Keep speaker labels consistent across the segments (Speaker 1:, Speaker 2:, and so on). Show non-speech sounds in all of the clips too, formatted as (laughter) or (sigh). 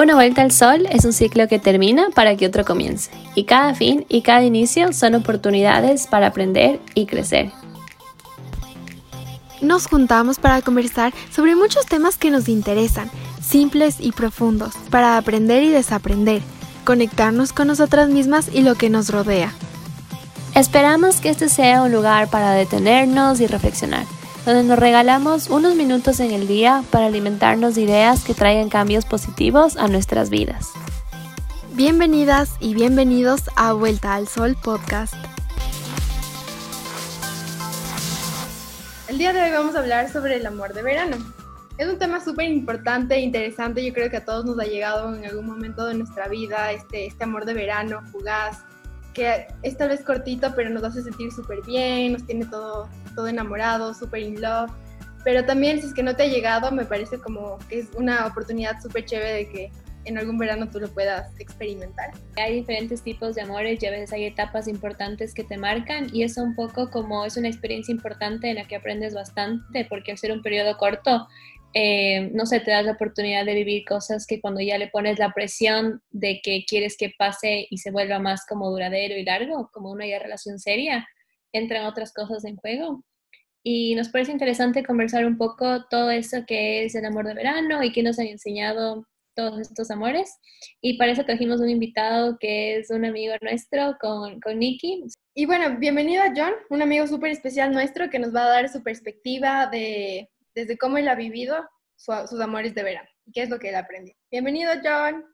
Speaker 1: Una vuelta al sol es un ciclo que termina para que otro comience, y cada fin y cada inicio son oportunidades para aprender y crecer.
Speaker 2: Nos juntamos para conversar sobre muchos temas que nos interesan, simples y profundos, para aprender y desaprender, conectarnos con nosotras mismas y lo que nos rodea.
Speaker 1: Esperamos que este sea un lugar para detenernos y reflexionar donde nos regalamos unos minutos en el día para alimentarnos de ideas que traigan cambios positivos a nuestras vidas.
Speaker 2: Bienvenidas y bienvenidos a Vuelta al Sol Podcast.
Speaker 3: El día de hoy vamos a hablar sobre el amor de verano. Es un tema súper importante e interesante, yo creo que a todos nos ha llegado en algún momento de nuestra vida este, este amor de verano fugaz, que es tal vez cortito, pero nos hace sentir súper bien, nos tiene todo, todo enamorado, súper in love. Pero también si es que no te ha llegado, me parece como que es una oportunidad súper chévere de que en algún verano tú lo puedas experimentar.
Speaker 1: Hay diferentes tipos de amores y a veces hay etapas importantes que te marcan y eso un poco como es una experiencia importante en la que aprendes bastante porque al ser un periodo corto eh, no sé, te das la oportunidad de vivir cosas que cuando ya le pones la presión de que quieres que pase y se vuelva más como duradero y largo, como una ya relación seria, entran otras cosas en juego. Y nos parece interesante conversar un poco todo eso que es el amor de verano y que nos han enseñado todos estos amores. Y para eso trajimos un invitado que es un amigo nuestro con, con Nicky.
Speaker 3: Y bueno, bienvenido a John, un amigo súper especial nuestro que nos va a dar su perspectiva de desde cómo él ha vivido sus amores de verano y qué es lo que él aprendió. Bienvenido, John.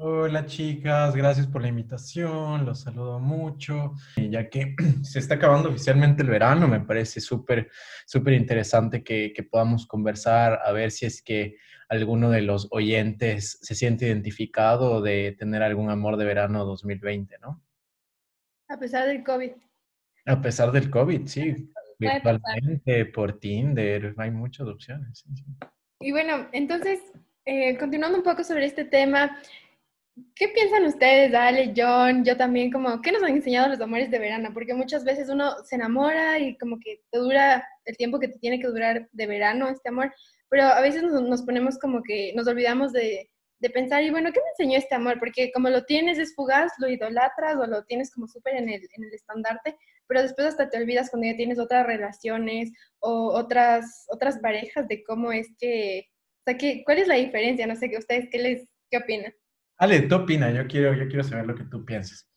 Speaker 4: Hola chicas, gracias por la invitación, los saludo mucho. Ya que (clears throat) se está acabando oficialmente el verano, me parece súper, súper interesante que, que, podamos conversar, a ver si es que alguno de los oyentes se siente identificado de tener algún amor de verano 2020, ¿no?
Speaker 3: A pesar del COVID.
Speaker 4: A pesar del COVID, sí virtualmente, por Tinder, hay muchas opciones.
Speaker 3: Y bueno, entonces, eh, continuando un poco sobre este tema, ¿qué piensan ustedes, Ale, John, yo también, como, qué nos han enseñado los amores de verano? Porque muchas veces uno se enamora y como que te dura el tiempo que te tiene que durar de verano este amor, pero a veces nos ponemos como que nos olvidamos de de pensar, y bueno, ¿qué me enseñó este amor? Porque como lo tienes es fugaz, lo idolatras o lo tienes como súper en el, en el estandarte, pero después hasta te olvidas cuando ya tienes otras relaciones o otras, otras parejas de cómo es que, o sea, que, ¿cuál es la diferencia? No sé, ¿ustedes qué les, qué opinan?
Speaker 4: Ale, tú opina, yo quiero, yo quiero saber lo que tú piensas.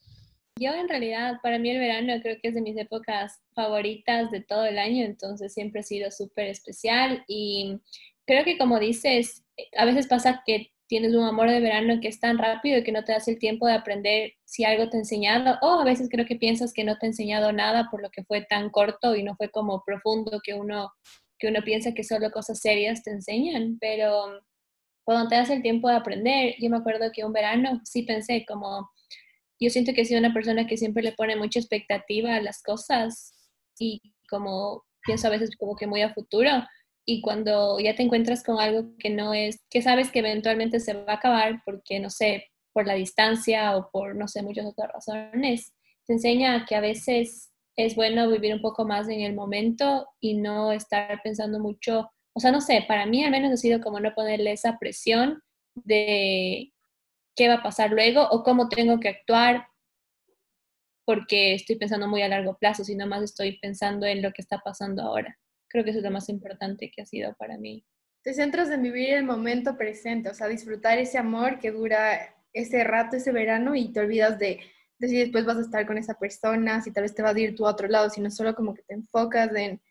Speaker 1: Yo en realidad, para mí el verano creo que es de mis épocas favoritas de todo el año, entonces siempre ha sido súper especial y creo que como dices, a veces pasa que tienes un amor de verano que es tan rápido que no te das el tiempo de aprender si algo te ha enseñado, o a veces creo que piensas que no te ha enseñado nada por lo que fue tan corto y no fue como profundo que uno, que uno piensa que solo cosas serias te enseñan, pero cuando te das el tiempo de aprender, yo me acuerdo que un verano sí pensé como, yo siento que he sido una persona que siempre le pone mucha expectativa a las cosas y como pienso a veces como que muy a futuro y cuando ya te encuentras con algo que no es, que sabes que eventualmente se va a acabar porque, no sé, por la distancia o por, no sé, muchas otras razones, te enseña que a veces es bueno vivir un poco más en el momento y no estar pensando mucho, o sea, no sé, para mí al menos ha sido como no ponerle esa presión de qué va a pasar luego o cómo tengo que actuar porque estoy pensando muy a largo plazo, sino más estoy pensando en lo que está pasando ahora creo que eso es lo más importante que ha sido para mí.
Speaker 3: Te centras en vivir el momento presente, o sea, disfrutar ese amor que dura ese rato, ese verano, y te olvidas de, de si después vas a estar con esa persona, si tal vez te vas a ir tú a otro lado, sino solo como que te enfocas en,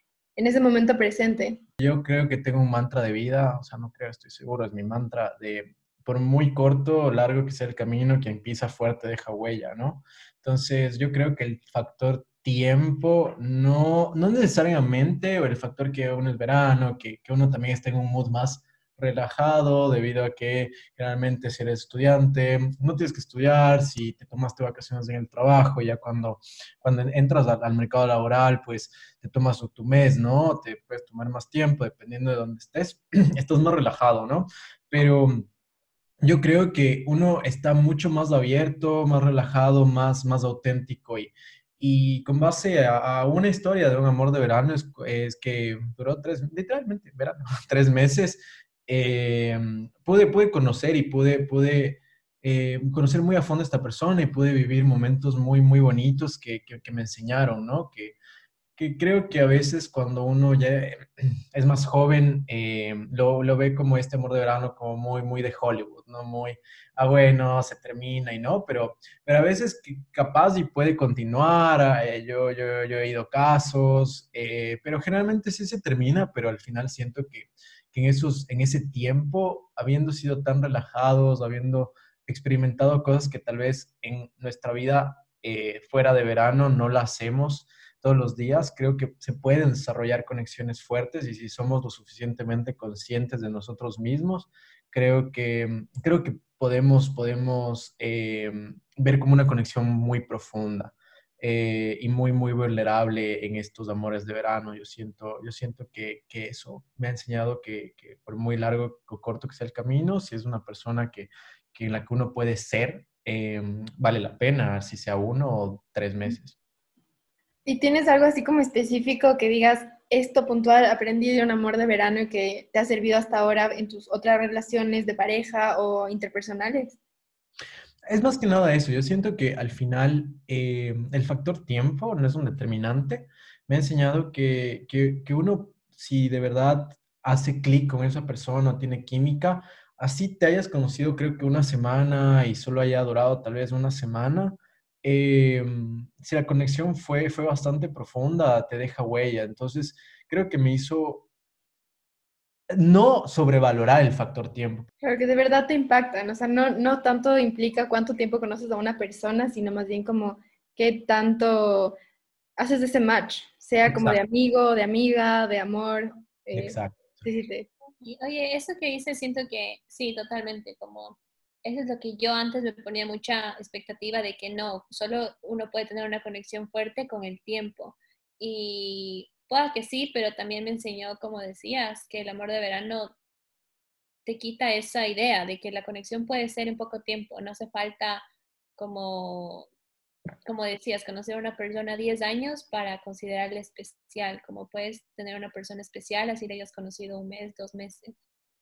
Speaker 3: en ese momento presente.
Speaker 4: Yo creo que tengo un mantra de vida, o sea, no creo, estoy seguro, es mi mantra de por muy corto o largo que sea el camino, quien pisa fuerte deja huella, ¿no? Entonces, yo creo que el factor tiempo, no, no necesariamente, o el factor que uno es verano, que, que uno también esté en un mood más relajado debido a que generalmente si eres estudiante, no tienes que estudiar, si te tomaste vacaciones en el trabajo, ya cuando, cuando entras al, mercado laboral, pues te tomas tu mes, ¿no? Te puedes tomar más tiempo dependiendo de dónde estés, (clears throat) estás más relajado, ¿no? Pero yo creo que uno está mucho más abierto, más relajado, más, más auténtico y, y con base a, una historia de un amor de verano, es, es, que duró tres, literalmente, verano, (laughs) tres meses. Eh, pude, pude conocer y pude, pude eh, conocer muy a fondo a esta persona y pude vivir momentos muy, muy bonitos que, que, me enseñaron, ¿no? Que, que, creo que a veces cuando uno ya (clears throat) es más joven, eh, lo, lo, ve como este amor de verano como muy, muy de Hollywood, ¿no? Muy, ah, bueno, se termina y no, pero, pero a veces capaz y puede continuar, eh, yo, yo, yo, he ido casos, pero generalmente sí se termina, pero al final siento que, que en, esos, en ese tiempo, habiendo sido tan relajados, habiendo experimentado cosas que tal vez en nuestra vida eh, fuera de verano no la hacemos todos los días. Creo que se pueden desarrollar conexiones fuertes y si somos lo suficientemente conscientes de nosotros mismos, creo que, creo que podemos, podemos eh, ver como una conexión muy profunda. Eh, y muy, muy vulnerable en estos amores de verano. Yo siento, yo siento que, que eso me ha enseñado que, que, por muy largo o corto que sea el camino, si es una persona que, que en la que uno puede ser, em, vale la pena, si sea uno o tres meses.
Speaker 3: ¿Y tienes algo así como específico que digas, esto puntual aprendí de un amor de verano y que te ha servido hasta ahora en tus otras relaciones de pareja o interpersonales?
Speaker 4: Es más que nada eso. Yo siento que al final em, el factor tiempo no es un determinante. Me ha enseñado que, que, que uno, si de verdad hace clic con esa persona, tiene química, así te hayas conocido creo que una semana y solo haya durado tal vez una semana, em, si la conexión fue, fue bastante profunda, te deja huella. Entonces, creo que me hizo no sobrevalorar el factor tiempo.
Speaker 3: Claro, que de verdad te impactan, o sea, no, no tanto implica cuánto tiempo conoces a una persona, sino más bien como qué tanto haces de ese match, sea como de amigo, de amiga, de amor.
Speaker 4: Eh, Exacto.
Speaker 3: Sí, sí,
Speaker 1: oye, eso que dices, siento que sí, totalmente, como eso es lo que yo antes me ponía mucha expectativa de que no, solo uno puede tener una conexión fuerte con el tiempo. Y pueda que sí, pero también me enseñó, como decías, que el amor de verano te quita esa idea de que la conexión puede ser en poco tiempo, no hace falta como como decías, conocer a una persona 10 años para considerarle especial, como puedes tener una persona especial así le hayas conocido un mes, dos meses.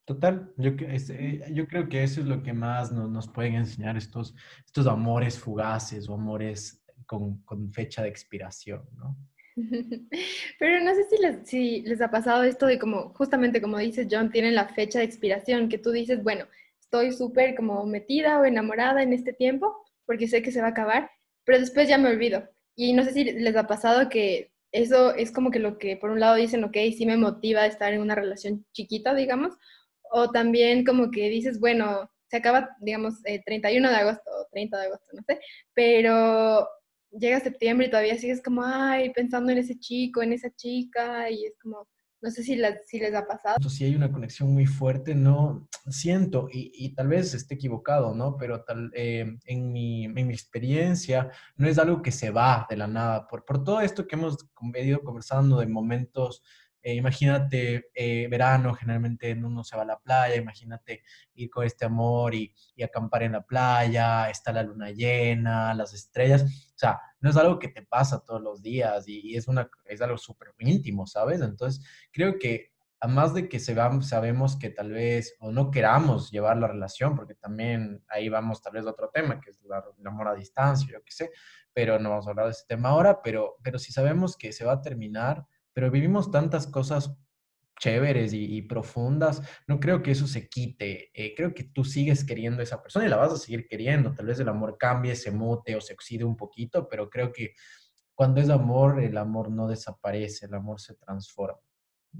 Speaker 4: Total, yo, eh, yo creo que eso es lo que más nos, nos pueden enseñar estos, estos amores fugaces o amores con, con fecha de expiración, ¿no? (laughs)
Speaker 3: Pero no sé si les, ha pasado esto de como, justamente como dices John, tienen la fecha de expiración, que tú dices, bueno, estoy súper como metida o enamorada en este tiempo, porque sé que se va a acabar, pero después ya me olvido. Y no sé si les ha pasado que eso es como que lo que por un lado dicen, ok, sí me motiva estar en una relación chiquita, digamos, o también como que dices, bueno, se acaba, digamos, el 31 de agosto o 30 de agosto, no sé, pero llega septiembre y todavía sigues como, ay, pensando en ese chico, en esa chica, y es como, no sé si, si les ha pasado.
Speaker 4: Si hay una conexión muy fuerte, no siento, y, y tal vez esté equivocado, ¿no? Pero tal, eh, en, mi, en, mi, experiencia no es algo que se va de la nada. Por, por todo esto que hemos ido conversando de momentos eh, imagínate eh, verano, generalmente uno se va a la playa, imagínate ir con este amor y, y, acampar en la playa, está la luna llena, las estrellas, o sea, no es algo que te pasa todos los días y, es, una, es algo súper íntimo, ¿sabes? Entonces, creo que además de que se va, sabemos que tal vez o no queramos llevar la relación, porque también ahí vamos tal vez a otro tema, que es el amor a distancia, yo qué sé, pero no vamos a hablar de ese tema ahora, pero, pero si sabemos que se va a terminar, pero vivimos tantas cosas chéveres y, profundas, no creo que eso se quite. Eh, creo que tú sigues queriendo a esa persona y la vas a seguir queriendo. Tal vez el amor cambie, se mute o se oxide un poquito, pero creo que cuando es amor, el amor no desaparece, el amor se transforma.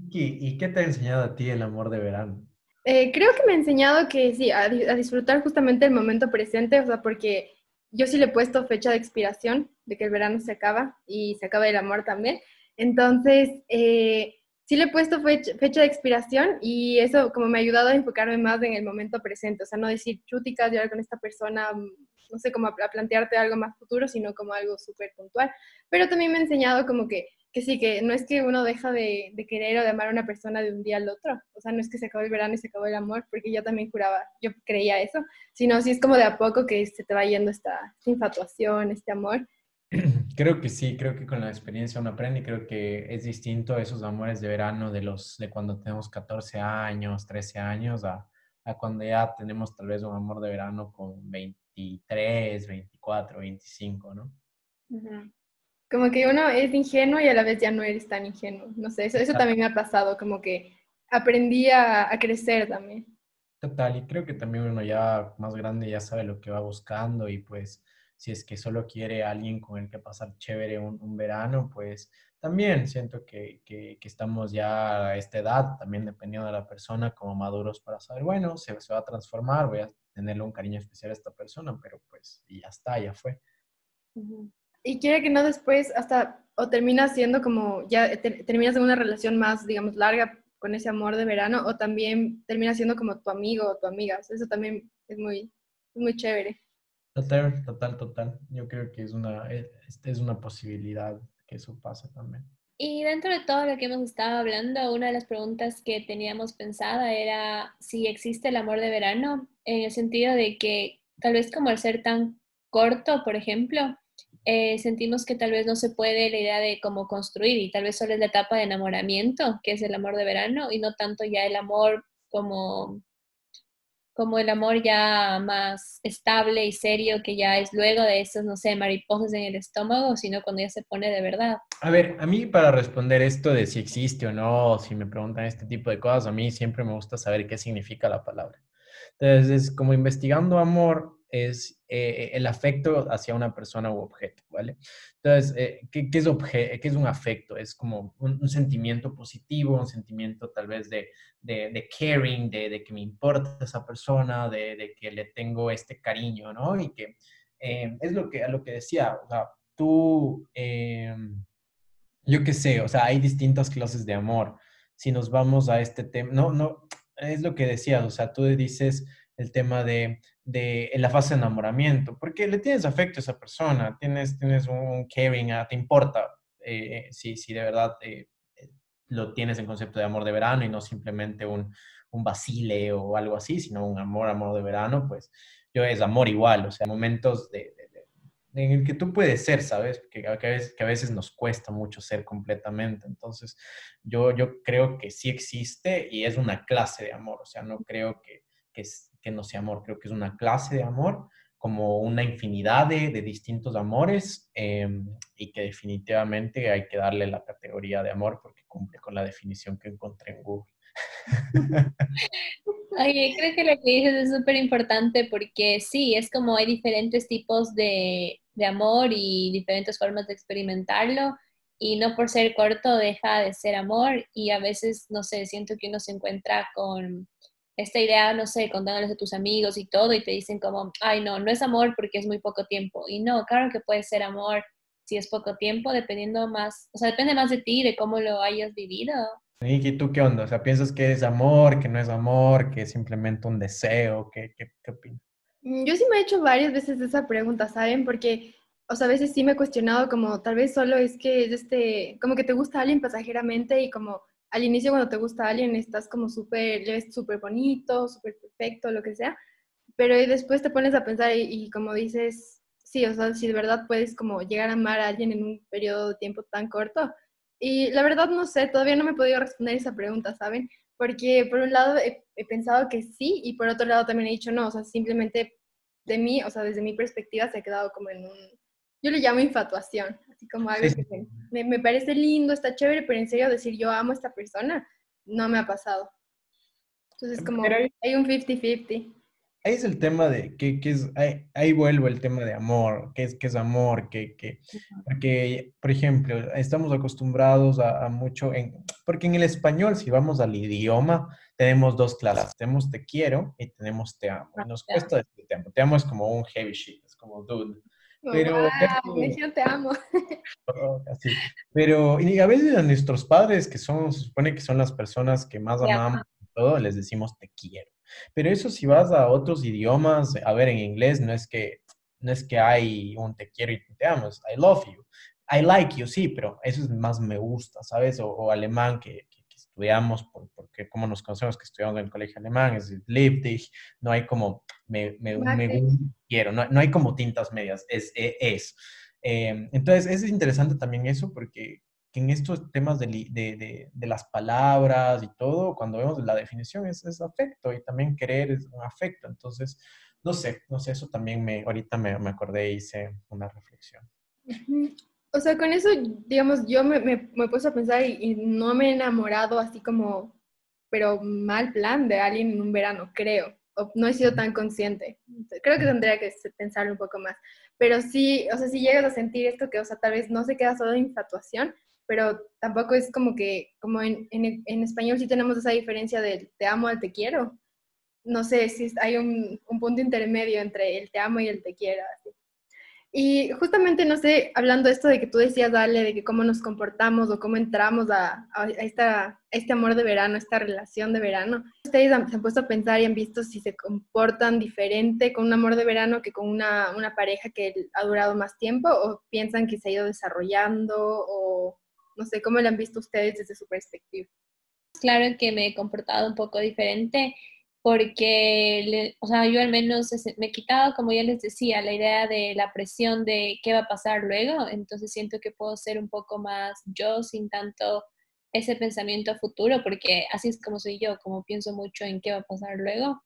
Speaker 4: ¿Y, qué te ha enseñado a ti el amor de verano?
Speaker 3: Eh, creo que me ha enseñado que sí, a, a, disfrutar justamente el momento presente, o sea, porque yo sí le he puesto fecha de expiración, de que el verano se acaba y se acaba el amor también. Entonces, eh, sí le he puesto fecha, de expiración y eso como me ha ayudado a enfocarme más en el momento presente, o sea, no decir chúticas, llegar con esta persona, mm, no sé, como a, plantearte algo más futuro, sino como algo súper puntual. Pero también me ha enseñado como que, que sí, que no es que uno deja de, querer o de amar a una persona de un día al otro, o sea, no es que se acabó el verano y se acabó el amor, porque yo también juraba, yo creía eso, sino sí es como de a poco que se te va yendo esta infatuación, este amor. (clears throat)
Speaker 4: Creo que sí, creo que con la experiencia uno aprende y creo que es distinto esos amores de verano de los de cuando tenemos 14 años, 13 años a, a cuando ya tenemos tal vez un amor de verano con 23, 24, 25, ¿no?
Speaker 3: Como que uno es ingenuo y a la vez ya no eres tan ingenuo. No sé, eso, eso también me ha pasado, como que aprendí a, a crecer también.
Speaker 4: Total, y creo que también uno ya más grande ya sabe lo que va buscando y pues si es que solo quiere alguien con el que pasar chévere un, un verano, pues también siento que, que, que, estamos ya a esta edad, también dependiendo de la persona, como maduros para saber, bueno, se, se va a transformar, voy a tenerle un cariño especial a esta persona, pero pues ya está, ya fue.
Speaker 3: Y quiere que no después hasta, o termina siendo como, ya te, terminas en una relación más, digamos, larga con ese amor de verano, o también termina siendo como tu amigo o tu amiga, eso también es muy, es muy chévere.
Speaker 4: Total, total, total. Yo creo que es una, es, es una posibilidad que eso pase también.
Speaker 1: Y dentro de todo lo que hemos estado hablando, una de las preguntas que teníamos pensada era si existe el amor de verano, en el sentido de que tal vez como al ser tan corto, por ejemplo, eh, sentimos que tal vez no se puede la idea de cómo construir y tal vez solo es la etapa de enamoramiento, que es el amor de verano, y no tanto ya el amor como como el amor ya más estable y serio, que ya es luego de esas, no sé, mariposas en el estómago, sino cuando ya se pone de verdad.
Speaker 4: A ver, a mí para responder esto de si existe o no, si me preguntan este tipo de cosas, a mí siempre me gusta saber qué significa la palabra. Entonces, como investigando amor, es eh, el afecto hacia una persona u objeto, ¿vale? Entonces, eh, ¿qué, es ¿qué es un afecto? Es como un, sentimiento positivo, un sentimiento tal vez de, de, caring, de, que me importa esa persona, de, que le tengo este cariño, ¿no? Y que eh, es lo que, lo que decía, o sea, tú, yo qué sé, o sea, hay distintas clases de amor. Si nos vamos a este tema, no, no, es lo que decías, o sea, tú dices el tema de, de la fase de enamoramiento, porque le tienes afecto a esa persona, tienes, tienes un caring, ah, te importa eh, si, si de verdad eh, lo tienes en concepto de amor de verano y no simplemente un, un vacile o algo así, sino un amor, amor de verano, pues yo es amor igual, o sea, momentos de, en el que tú puedes ser, ¿sabes? Que, a veces, que a veces nos cuesta mucho ser completamente, entonces yo, yo creo que sí existe y es una clase de amor, o sea, no creo que, que que no sea amor, creo que es una clase de amor, como una infinidad de, de distintos amores eh, y que definitivamente hay que darle la categoría de amor porque cumple con la definición que encontré en Google. (laughs)
Speaker 1: Oye, creo que lo que dices es súper importante porque sí, es como hay diferentes tipos de, de amor y diferentes formas de experimentarlo y no por ser corto deja de ser amor y a veces, no sé, siento que uno se encuentra con esta idea, no sé, contándoles a tus amigos y todo, y te dicen como, ay, no, no es amor porque es muy poco tiempo. Y no, claro que puede ser amor si es poco tiempo, dependiendo más, o sea, depende más de ti, de cómo lo hayas vivido.
Speaker 4: ¿Y tú qué onda? O sea, ¿piensas que es amor, que no es amor, que es simplemente un deseo? ¿Qué, qué, qué opinas?
Speaker 3: Mm, yo sí me he hecho varias veces esa pregunta, ¿saben? Porque, o sea, a veces sí me he cuestionado como tal vez solo es que es este, como que te gusta alguien pasajeramente y como al inicio cuando te gusta alguien estás como súper, es súper bonito, súper perfecto, lo que sea, pero después te pones a pensar y, como dices, sí, o sea, si de verdad puedes como llegar a amar a alguien en un periodo de tiempo tan corto. Y la verdad no sé, todavía no me he podido responder esa pregunta, ¿saben? Porque por un lado he, he pensado que sí y por otro lado también he dicho no, o sea, simplemente de mí, o sea, desde mi perspectiva se ha quedado como en un, yo le llamo infatuación, así como algo sí. que me, me, parece lindo, está chévere, pero en serio decir yo amo a esta persona, no me ha pasado. Entonces como pero, hay un 50-50.
Speaker 4: Ahí es el tema de, que, que es, ahí, ahí, vuelvo el tema de amor, qué es, qué es amor, que, que, porque, por ejemplo, estamos acostumbrados a, a, mucho, en, porque en el español, si vamos al idioma, tenemos dos clases, tenemos te quiero y tenemos te amo. Y nos cuesta decir te amo, te amo es como un heavy shit, es como dude.
Speaker 3: Pero, wow, yo te amo. (laughs) (laughs)
Speaker 4: Así. Pero y a veces a nuestros padres, que son, se supone que son las personas que más amamos, todo, les decimos te quiero. Pero eso si vas a otros idiomas, a ver, en inglés no es que, no es que hay un te quiero y te amo, es I love you. I like you, sí, pero eso es más me gusta, ¿sabes? O, o alemán que, que, que, estudiamos, por, porque como nos conocemos que estudiamos en el colegio alemán, es Leipzig, no hay como me, me, me quiero, no, no, hay como tintas medias, es, es, es. Eh, entonces, es interesante también eso porque que en estos temas de, de, de, las palabras y todo, cuando vemos la definición es, es, afecto y también querer es un afecto. Entonces, no sé, no sé, eso también me, ahorita me, me acordé y hice una reflexión.
Speaker 3: O sea, con eso, digamos, yo me, me, me he puesto a pensar y, no me he enamorado así como, pero mal plan de alguien en un verano, creo. No he sido tan consciente. Creo que tendría que pensarlo un poco más. Pero sí, o sea, si llegas a sentir esto que, o sea, tal vez no se queda solo en infatuación, pero tampoco es como que, como en, en, en español sí tenemos esa diferencia del te amo al te quiero. No sé si hay un, un punto intermedio entre el te amo y el te quiero. Así. Y justamente, no sé, hablando de esto de que tú decías, Dale, de que cómo nos comportamos o cómo entramos a, esta, este amor de verano, esta relación de verano, ¿ustedes se han puesto a pensar y han visto si se comportan diferente con un amor de verano que con una, una pareja que ha durado más tiempo o piensan que se ha ido desarrollando o no sé, cómo lo han visto ustedes desde su perspectiva?
Speaker 1: Claro que me he comportado un poco diferente porque, o sea, yo al menos me he quitado, como ya les decía, la idea de la presión de qué va a pasar luego, entonces siento que puedo ser un poco más yo sin tanto ese pensamiento futuro, porque así es como soy yo, como pienso mucho en qué va a pasar luego,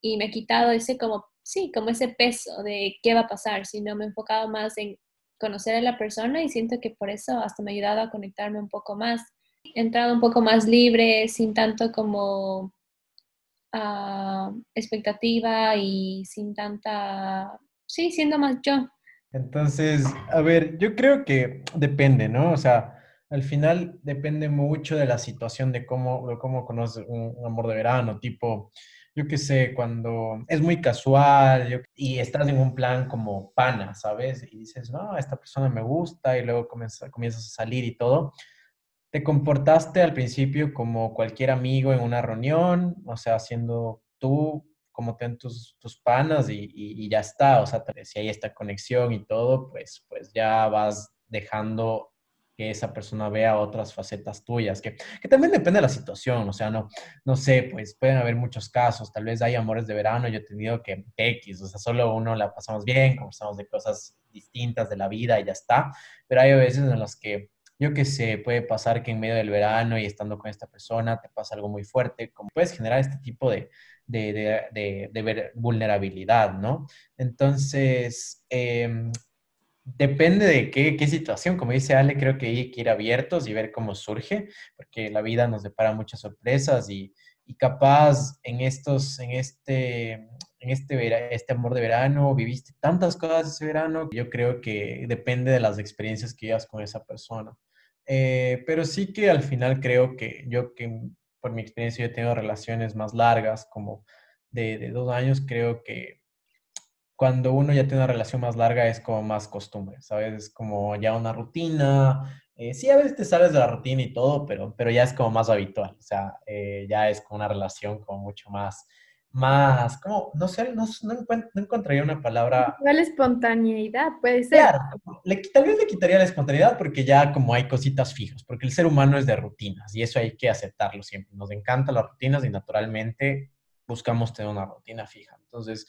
Speaker 1: y me he quitado ese como, sí, como ese peso de qué va a pasar, sino me he enfocado más en conocer a la persona y siento que por eso hasta me ha ayudado a conectarme un poco más, he entrado un poco más libre, sin tanto como expectativa y sin tanta, sí, siendo más yo.
Speaker 4: Entonces, a ver, yo creo que depende, ¿no? O sea, al final depende mucho de la situación de cómo, de cómo conoces un, amor de verano, tipo, yo qué sé, cuando es muy casual y estás en un plan como pana, ¿sabes? Y dices, no, esta persona me gusta y luego comienza, comienzas a salir y todo te comportaste al principio como cualquier amigo en una reunión, o sea, siendo tú como ten tus, tus panas y, y, ya está, o sea, si hay esta conexión y todo, pues, pues ya vas dejando que esa persona vea otras facetas tuyas, que, que, también depende de la situación, o sea, no, no sé, pues pueden haber muchos casos, tal vez hay amores de verano, yo he tenido que X, o sea, solo uno la pasamos bien, conversamos de cosas distintas de la vida y ya está, pero hay veces en las que yo qué sé, puede pasar que en medio del verano y estando con esta persona te pasa algo muy fuerte, como puedes generar este tipo de, vulnerabilidad, ¿no? Entonces, em, depende de qué, qué, situación, como dice Ale, creo que hay que ir abiertos y ver cómo surge, porque la vida nos depara muchas sorpresas y, y capaz en estos, en este, en este, este amor de verano, viviste tantas cosas ese verano, yo creo que depende de las experiencias que llevas con esa persona. Eh, pero sí que al final creo que yo que por mi experiencia yo he tenido relaciones más largas, como de, de, dos años, creo que cuando uno ya tiene una relación más larga es como más costumbre, ¿sabes? Es como ya una rutina. Eh, sí, a veces te sales de la rutina y todo, pero, pero ya es como más habitual, o sea, eh, ya es como una relación como mucho más más, como, no sé, no, no, encontraría una palabra.
Speaker 3: La espontaneidad, puede ser.
Speaker 4: Claro, le, tal vez le quitaría la espontaneidad porque ya como hay cositas fijas, porque el ser humano es de rutinas y eso hay que aceptarlo siempre. Nos encantan las rutinas y naturalmente buscamos tener una rutina fija. Entonces,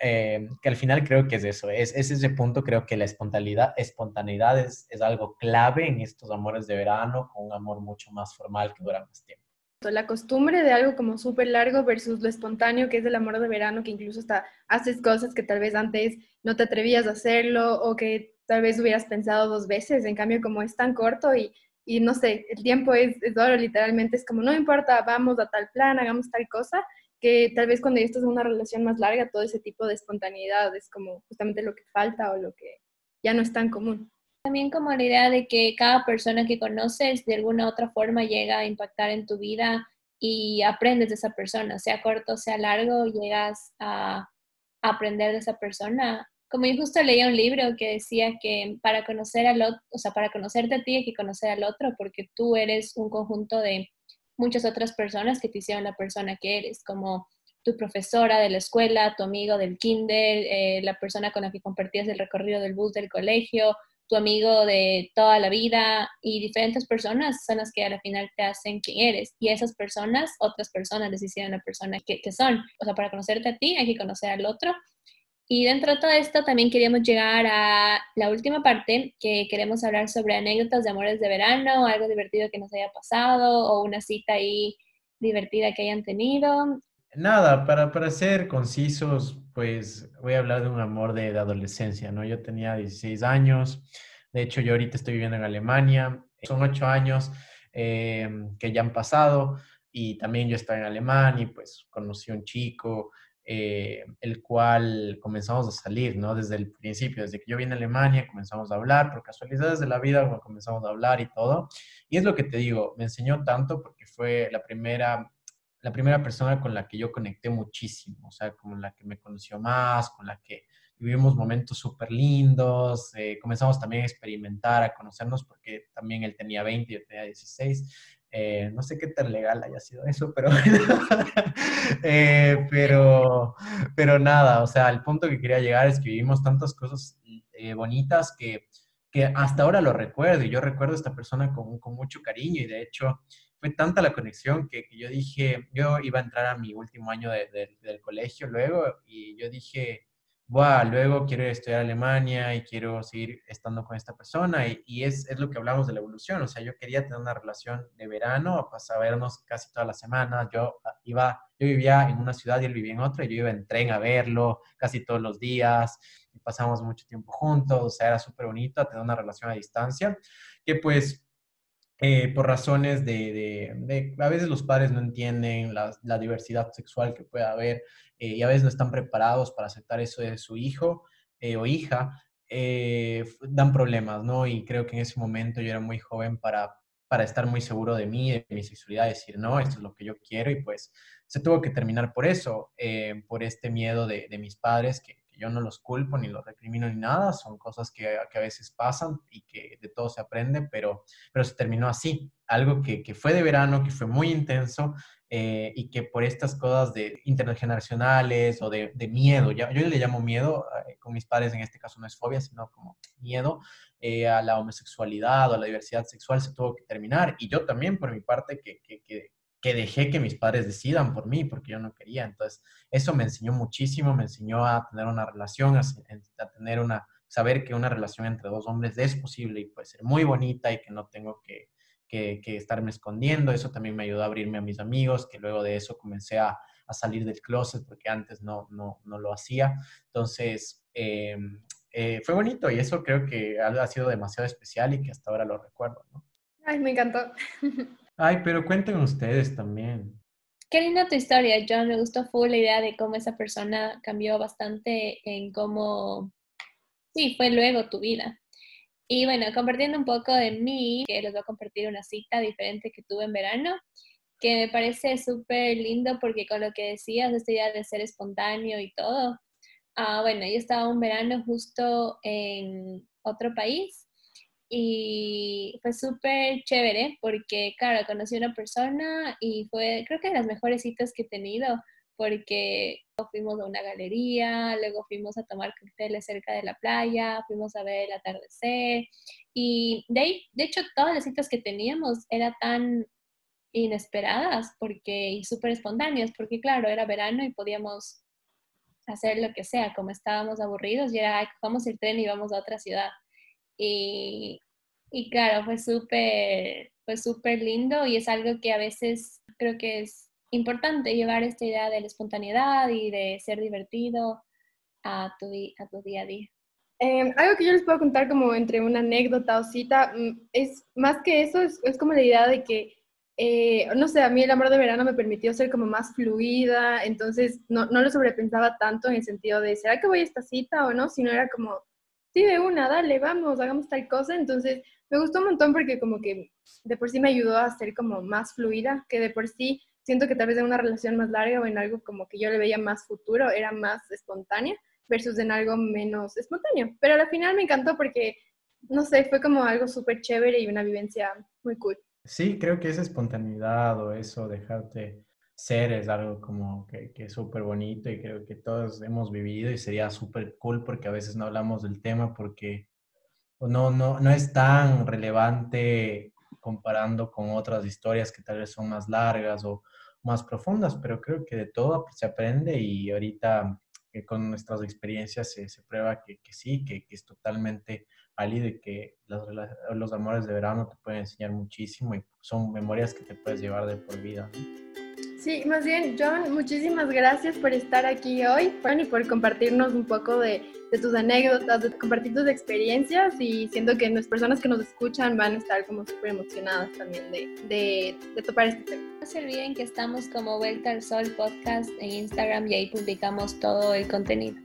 Speaker 4: eh, que al final creo que es eso, es, es, ese punto, creo que la espontaneidad, espontaneidad es, es algo clave en estos amores de verano, con un amor mucho más formal que dura más tiempo.
Speaker 3: La costumbre de algo como súper largo versus lo espontáneo que es el amor de verano, que incluso hasta haces cosas que tal vez antes no te atrevías a hacerlo o que tal vez hubieras pensado dos veces. En cambio, como es tan corto y, y no sé, el tiempo es, es literalmente es como, no importa, vamos a tal plan, hagamos tal cosa, que tal vez cuando ya estás en una relación más larga, todo ese tipo de espontaneidad es como justamente lo que falta o lo que ya no es tan común.
Speaker 1: También como la idea de que cada persona que conoces de alguna u otra forma llega a impactar en tu vida y aprendes de esa persona, sea corto, sea largo, llegas a aprender de esa persona. Como yo justo leía un libro que decía que para conocer al otro, o sea, para conocerte a ti hay que conocer al otro porque tú eres un conjunto de muchas otras personas que te hicieron la persona que eres, como tu profesora de la escuela, tu amigo del kinder, eh, la persona con la que compartías el recorrido del bus del colegio, tu amigo de toda la vida y diferentes personas son las que a la final te hacen quien eres. Y esas personas, otras personas les hicieron la persona que, que son. O sea, para conocerte a ti hay que conocer al otro. Y dentro de todo esto también queríamos llegar a la última parte, que queremos hablar sobre anécdotas de amores de verano, algo divertido que nos haya pasado o una cita ahí divertida que hayan tenido.
Speaker 4: Nada, para, para ser concisos, pues voy a hablar de un amor de, adolescencia, ¿no? Yo tenía 16 años, de hecho yo ahorita estoy viviendo en Alemania, son ocho años eh, que ya han pasado y también yo estaba en Alemania y pues conocí a un chico, eh, el cual comenzamos a salir, ¿no? Desde el principio, desde que yo vine a Alemania, comenzamos a hablar, por casualidades de la vida, comenzamos a hablar y todo. Y es lo que te digo, me enseñó tanto porque fue la primera, la primera persona con la que yo conecté muchísimo, o sea, con la que me conoció más, con la que vivimos momentos súper lindos, eh, comenzamos también a experimentar, a conocernos, porque también él tenía 20 y yo tenía 16, eh, no sé qué tan legal haya sido eso, pero, (laughs) eh, pero, pero nada, o sea, el punto que quería llegar es que vivimos tantas cosas eh, bonitas que, que, hasta ahora lo recuerdo y yo recuerdo a esta persona con, con mucho cariño y de hecho tanta la conexión que, yo dije, yo iba a entrar a mi último año de, del colegio luego y yo dije, Buah, luego quiero estudiar Alemania y quiero seguir estando con esta persona. Y, es, es, lo que hablamos de la evolución. O sea, yo quería tener una relación de verano, pasar a vernos casi todas las semanas. Yo ah, iba, yo vivía en una ciudad y él vivía en otra. Y yo iba en tren a verlo casi todos los días. Pasamos mucho tiempo juntos. O sea, era súper bonito tener una relación a distancia. Que pues eh, por razones de, a veces los padres no entienden la, diversidad sexual que puede haber eh, y a veces no están preparados para aceptar eso de su hijo eh, o hija, dan problemas, ¿no? Y creo que en ese momento yo era muy joven para, para estar muy seguro de mí, de mi sexualidad, decir, no, esto es lo que yo quiero y pues se tuvo que terminar por eso, por este miedo de mis padres que, yo no los culpo ni los recrimino ni nada, son cosas que, que, a veces pasan y que de todo se aprende, pero, pero se terminó así, algo que, que fue de verano, que fue muy intenso eh, y que por estas cosas de intergeneracionales o de, miedo, ya, yo le llamo miedo, eh, con mis padres en este caso no es fobia, sino como miedo eh, a la homosexualidad o a la diversidad sexual se tuvo que terminar y yo también por mi parte que que dejé que mis padres decidan por mí, porque yo no quería. Entonces, eso me enseñó muchísimo, me enseñó a tener una relación, a, tener una, saber que una relación entre dos hombres es posible y puede ser muy bonita y que no tengo que, que, estarme escondiendo. Eso también me ayudó a abrirme a mis amigos, que luego de eso comencé a, a salir del closet, porque antes no, no, no lo hacía. Entonces, em, eh, fue bonito y eso creo que ha, sido demasiado especial y que hasta ahora lo recuerdo.
Speaker 3: Ay, me encantó. (laughs)
Speaker 4: Ay, pero cuenten ustedes también.
Speaker 1: Qué linda tu historia, John. Me gustó full la idea de cómo esa persona cambió bastante en cómo, sí, fue luego tu vida. Y bueno, compartiendo un poco de mí, que les voy a compartir una cita diferente que tuve en verano, que me parece súper lindo porque con lo que decías, esta idea de ser espontáneo y todo. Ah, bueno, yo estaba un verano justo en otro país y fue súper chévere porque, claro, conocí a una persona y fue, creo que de las mejores citas que he tenido porque fuimos a una galería, luego fuimos a tomar cócteles cerca de la playa, fuimos a ver el atardecer y de ahí, de hecho, todas las citas que teníamos eran tan inesperadas porque y súper espontáneas porque, claro, era verano y podíamos hacer lo que sea, como estábamos aburridos y era, vamos el tren y vamos a otra ciudad. Y, y claro, fue súper fue súper lindo y es algo que a veces creo que es importante llevar esta idea de la espontaneidad y de ser divertido a tu, a tu día a día.
Speaker 3: Eh, algo que yo les puedo contar como entre una anécdota o cita, mm, es más que eso, es, es como la idea de que, eh, no sé, a mí el amor de verano me permitió ser como más fluida, entonces no, no lo sobrepensaba tanto en el sentido de, ¿será que voy a esta cita o no? Sino era como, sí, de una, dale, vamos, hagamos tal cosa. Entonces, me gustó un montón porque como que de por sí me ayudó a ser como más fluida, que de por sí siento que tal vez en una relación más larga o en algo como que yo le veía más futuro, era más espontánea versus en algo menos espontáneo. Pero al final me encantó porque, no sé, fue como algo súper chévere y una vivencia muy cool.
Speaker 4: Sí, creo que esa espontaneidad o eso, dejarte ser es algo como que, que es súper bonito y creo que todos hemos vivido y sería súper cool porque a veces no hablamos del tema porque no, no, no es tan relevante comparando con otras historias que tal vez son más largas o más profundas, pero creo que de todo se aprende y ahorita que con nuestras experiencias se, se prueba que, que sí, que, que, es totalmente válido y que los, los, amores de verano te pueden enseñar muchísimo y son memorias que te puedes llevar de por vida.
Speaker 3: Sí, más bien, John, muchísimas gracias por estar aquí hoy y por compartirnos un poco de, tus anécdotas, de compartir tus experiencias y siento que las personas que nos escuchan van a estar como súper emocionadas también de, de, de topar este tema.
Speaker 1: No se olviden que estamos como Vuelta al Sol Podcast en Instagram y ahí publicamos todo el contenido.